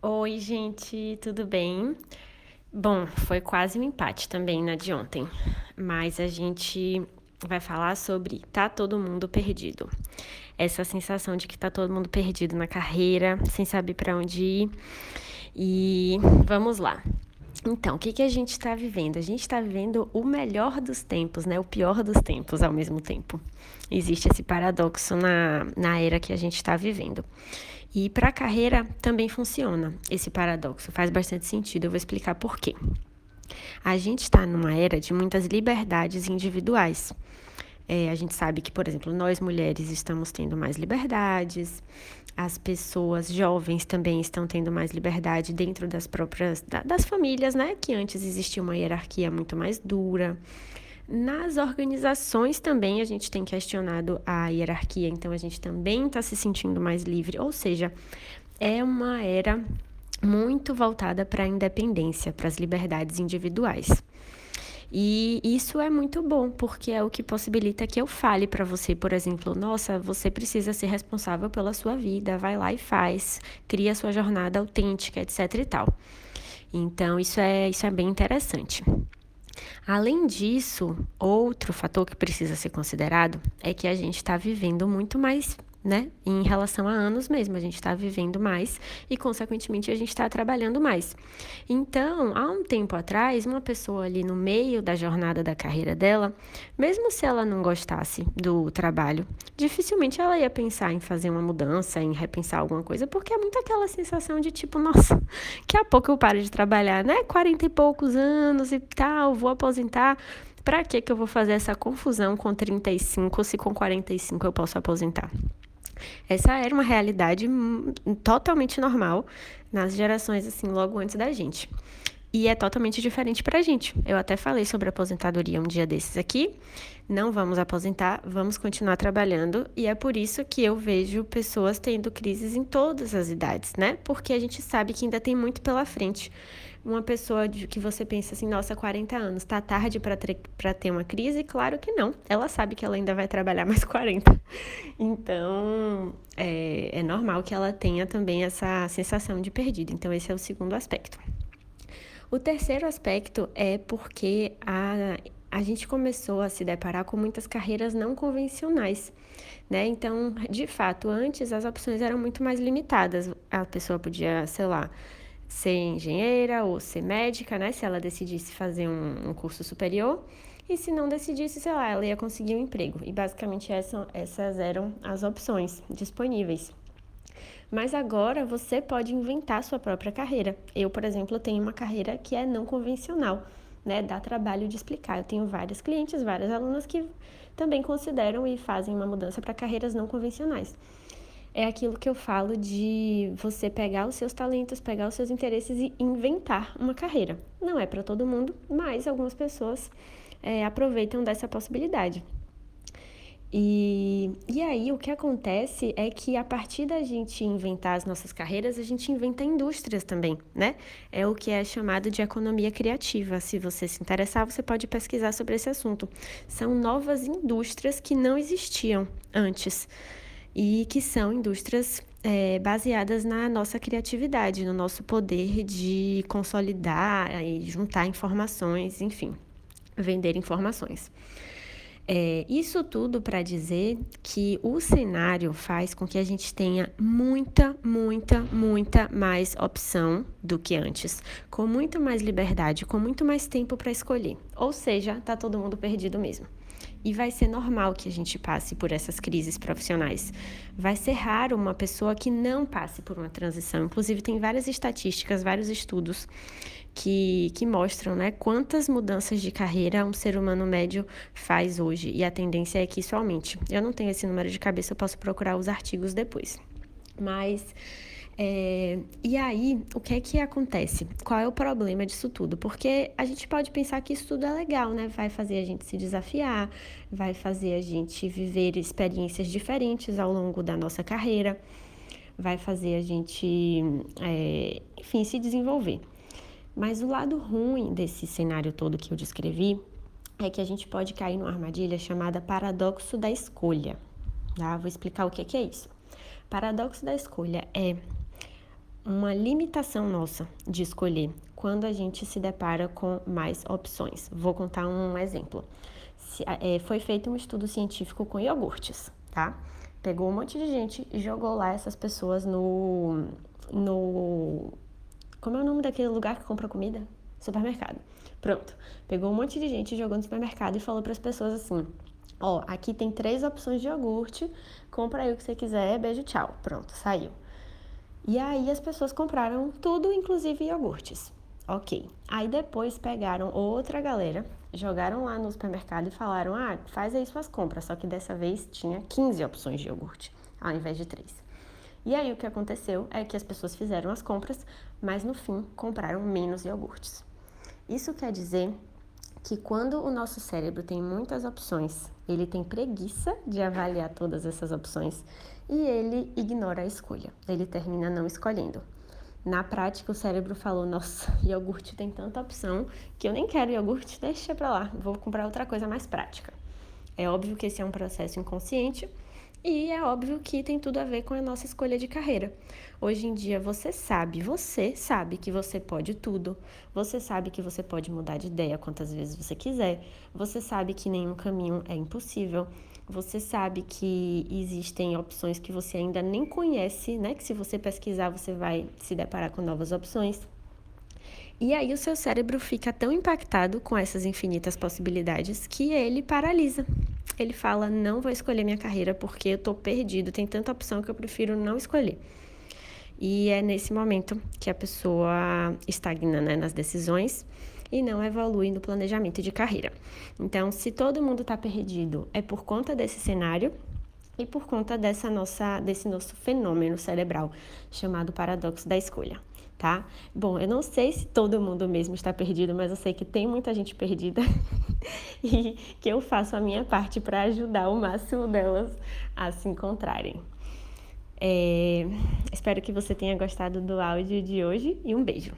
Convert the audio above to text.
Oi, gente, tudo bem? Bom, foi quase um empate também na de ontem, mas a gente vai falar sobre tá todo mundo perdido. Essa sensação de que tá todo mundo perdido na carreira, sem saber para onde ir. E vamos lá. Então, o que, que a gente está vivendo? A gente está vivendo o melhor dos tempos, né? O pior dos tempos ao mesmo tempo. Existe esse paradoxo na, na era que a gente está vivendo. E para a carreira também funciona esse paradoxo, faz bastante sentido. Eu vou explicar por quê. A gente está numa era de muitas liberdades individuais. É, a gente sabe que, por exemplo, nós mulheres estamos tendo mais liberdades, as pessoas jovens também estão tendo mais liberdade dentro das próprias das famílias, né? Que antes existia uma hierarquia muito mais dura. Nas organizações também a gente tem questionado a hierarquia, então a gente também está se sentindo mais livre, ou seja, é uma era muito voltada para a independência, para as liberdades individuais. E isso é muito bom, porque é o que possibilita que eu fale para você, por exemplo, nossa, você precisa ser responsável pela sua vida, vai lá e faz, cria sua jornada autêntica, etc e tal. Então, isso é, isso é bem interessante. Além disso, outro fator que precisa ser considerado é que a gente está vivendo muito mais né? Em relação a anos mesmo, a gente está vivendo mais e, consequentemente, a gente está trabalhando mais. Então, há um tempo atrás, uma pessoa ali no meio da jornada da carreira dela, mesmo se ela não gostasse do trabalho, dificilmente ela ia pensar em fazer uma mudança, em repensar alguma coisa, porque é muito aquela sensação de tipo, nossa, daqui a pouco eu paro de trabalhar, né? 40 e poucos anos e tal, vou aposentar. Pra que que eu vou fazer essa confusão com 35 se com 45 eu posso aposentar? Essa era uma realidade totalmente normal nas gerações assim logo antes da gente. E é totalmente diferente para a gente. Eu até falei sobre aposentadoria um dia desses aqui. Não vamos aposentar, vamos continuar trabalhando. E é por isso que eu vejo pessoas tendo crises em todas as idades, né? Porque a gente sabe que ainda tem muito pela frente uma pessoa de, que você pensa assim, nossa, 40 anos, tá tarde para ter uma crise? Claro que não. Ela sabe que ela ainda vai trabalhar mais 40. Então, é, é normal que ela tenha também essa sensação de perdido. Então, esse é o segundo aspecto. O terceiro aspecto é porque a, a gente começou a se deparar com muitas carreiras não convencionais. Né? Então, de fato, antes as opções eram muito mais limitadas. A pessoa podia, sei lá, ser engenheira ou ser médica, né? Se ela decidisse fazer um, um, curso superior. E se não decidisse, sei lá, ela ia conseguir um emprego. E basicamente essa, essas eram as opções disponíveis. Mas agora você pode inventar sua própria carreira. Eu, por exemplo, tenho uma carreira que é não convencional, né? Dá trabalho de explicar. Eu tenho vários clientes, várias alunas que também consideram e fazem uma mudança para carreiras não convencionais é aquilo que eu falo de você pegar os seus talentos, pegar os seus interesses e inventar uma carreira. Não é para todo mundo, mas algumas pessoas é, aproveitam dessa possibilidade. E, e aí o que acontece é que a partir da gente inventar as nossas carreiras, a gente inventa indústrias também, né? É o que é chamado de economia criativa. Se você se interessar, você pode pesquisar sobre esse assunto. São novas indústrias que não existiam antes e que são indústrias é, baseadas na nossa criatividade, no nosso poder de consolidar e juntar informações, enfim, vender informações. É, isso tudo para dizer que o cenário faz com que a gente tenha muita, muita, muita mais opção do que antes, com muito mais liberdade, com muito mais tempo para escolher. Ou seja, tá todo mundo perdido mesmo. E vai ser normal que a gente passe por essas crises profissionais. Vai ser raro uma pessoa que não passe por uma transição. Inclusive, tem várias estatísticas, vários estudos que, que mostram né, quantas mudanças de carreira um ser humano médio faz hoje. E a tendência é que isso aumente. Eu não tenho esse número de cabeça, eu posso procurar os artigos depois. Mas é, e aí, o que é que acontece? Qual é o problema disso tudo? Porque a gente pode pensar que isso tudo é legal, né? Vai fazer a gente se desafiar, vai fazer a gente viver experiências diferentes ao longo da nossa carreira, vai fazer a gente, é, enfim, se desenvolver. Mas o lado ruim desse cenário todo que eu descrevi é que a gente pode cair numa armadilha chamada paradoxo da escolha. Tá? Vou explicar o que é, que é isso. Paradoxo da escolha é uma limitação nossa de escolher quando a gente se depara com mais opções. Vou contar um exemplo. Se, é, foi feito um estudo científico com iogurtes, tá? Pegou um monte de gente e jogou lá essas pessoas no. no. Como é o nome daquele lugar que compra comida? Supermercado. Pronto. Pegou um monte de gente, jogou no supermercado e falou para as pessoas assim: Ó, aqui tem três opções de iogurte, compra aí o que você quiser, beijo, tchau. Pronto, saiu. E aí as pessoas compraram tudo, inclusive iogurtes. Ok. Aí depois pegaram outra galera, jogaram lá no supermercado e falaram: ah, faz aí suas compras. Só que dessa vez tinha 15 opções de iogurte, ao invés de três. E aí o que aconteceu é que as pessoas fizeram as compras, mas no fim compraram menos iogurtes. Isso quer dizer que quando o nosso cérebro tem muitas opções, ele tem preguiça de avaliar todas essas opções e ele ignora a escolha. Ele termina não escolhendo. Na prática, o cérebro falou: Nossa, iogurte tem tanta opção que eu nem quero iogurte, deixa pra lá, vou comprar outra coisa mais prática. É óbvio que esse é um processo inconsciente e é óbvio que tem tudo a ver com a nossa escolha de carreira. Hoje em dia você sabe, você sabe que você pode tudo. Você sabe que você pode mudar de ideia quantas vezes você quiser. Você sabe que nenhum caminho é impossível. Você sabe que existem opções que você ainda nem conhece, né? Que se você pesquisar, você vai se deparar com novas opções. E aí o seu cérebro fica tão impactado com essas infinitas possibilidades que ele paralisa ele fala: não vou escolher minha carreira porque eu tô perdido, tem tanta opção que eu prefiro não escolher. E é nesse momento que a pessoa estagna né, nas decisões e não evolui no planejamento de carreira. Então, se todo mundo está perdido, é por conta desse cenário e por conta dessa nossa, desse nosso fenômeno cerebral chamado paradoxo da escolha tá? Bom, eu não sei se todo mundo mesmo está perdido, mas eu sei que tem muita gente perdida e que eu faço a minha parte para ajudar o máximo delas a se encontrarem. É... Espero que você tenha gostado do áudio de hoje e um beijo.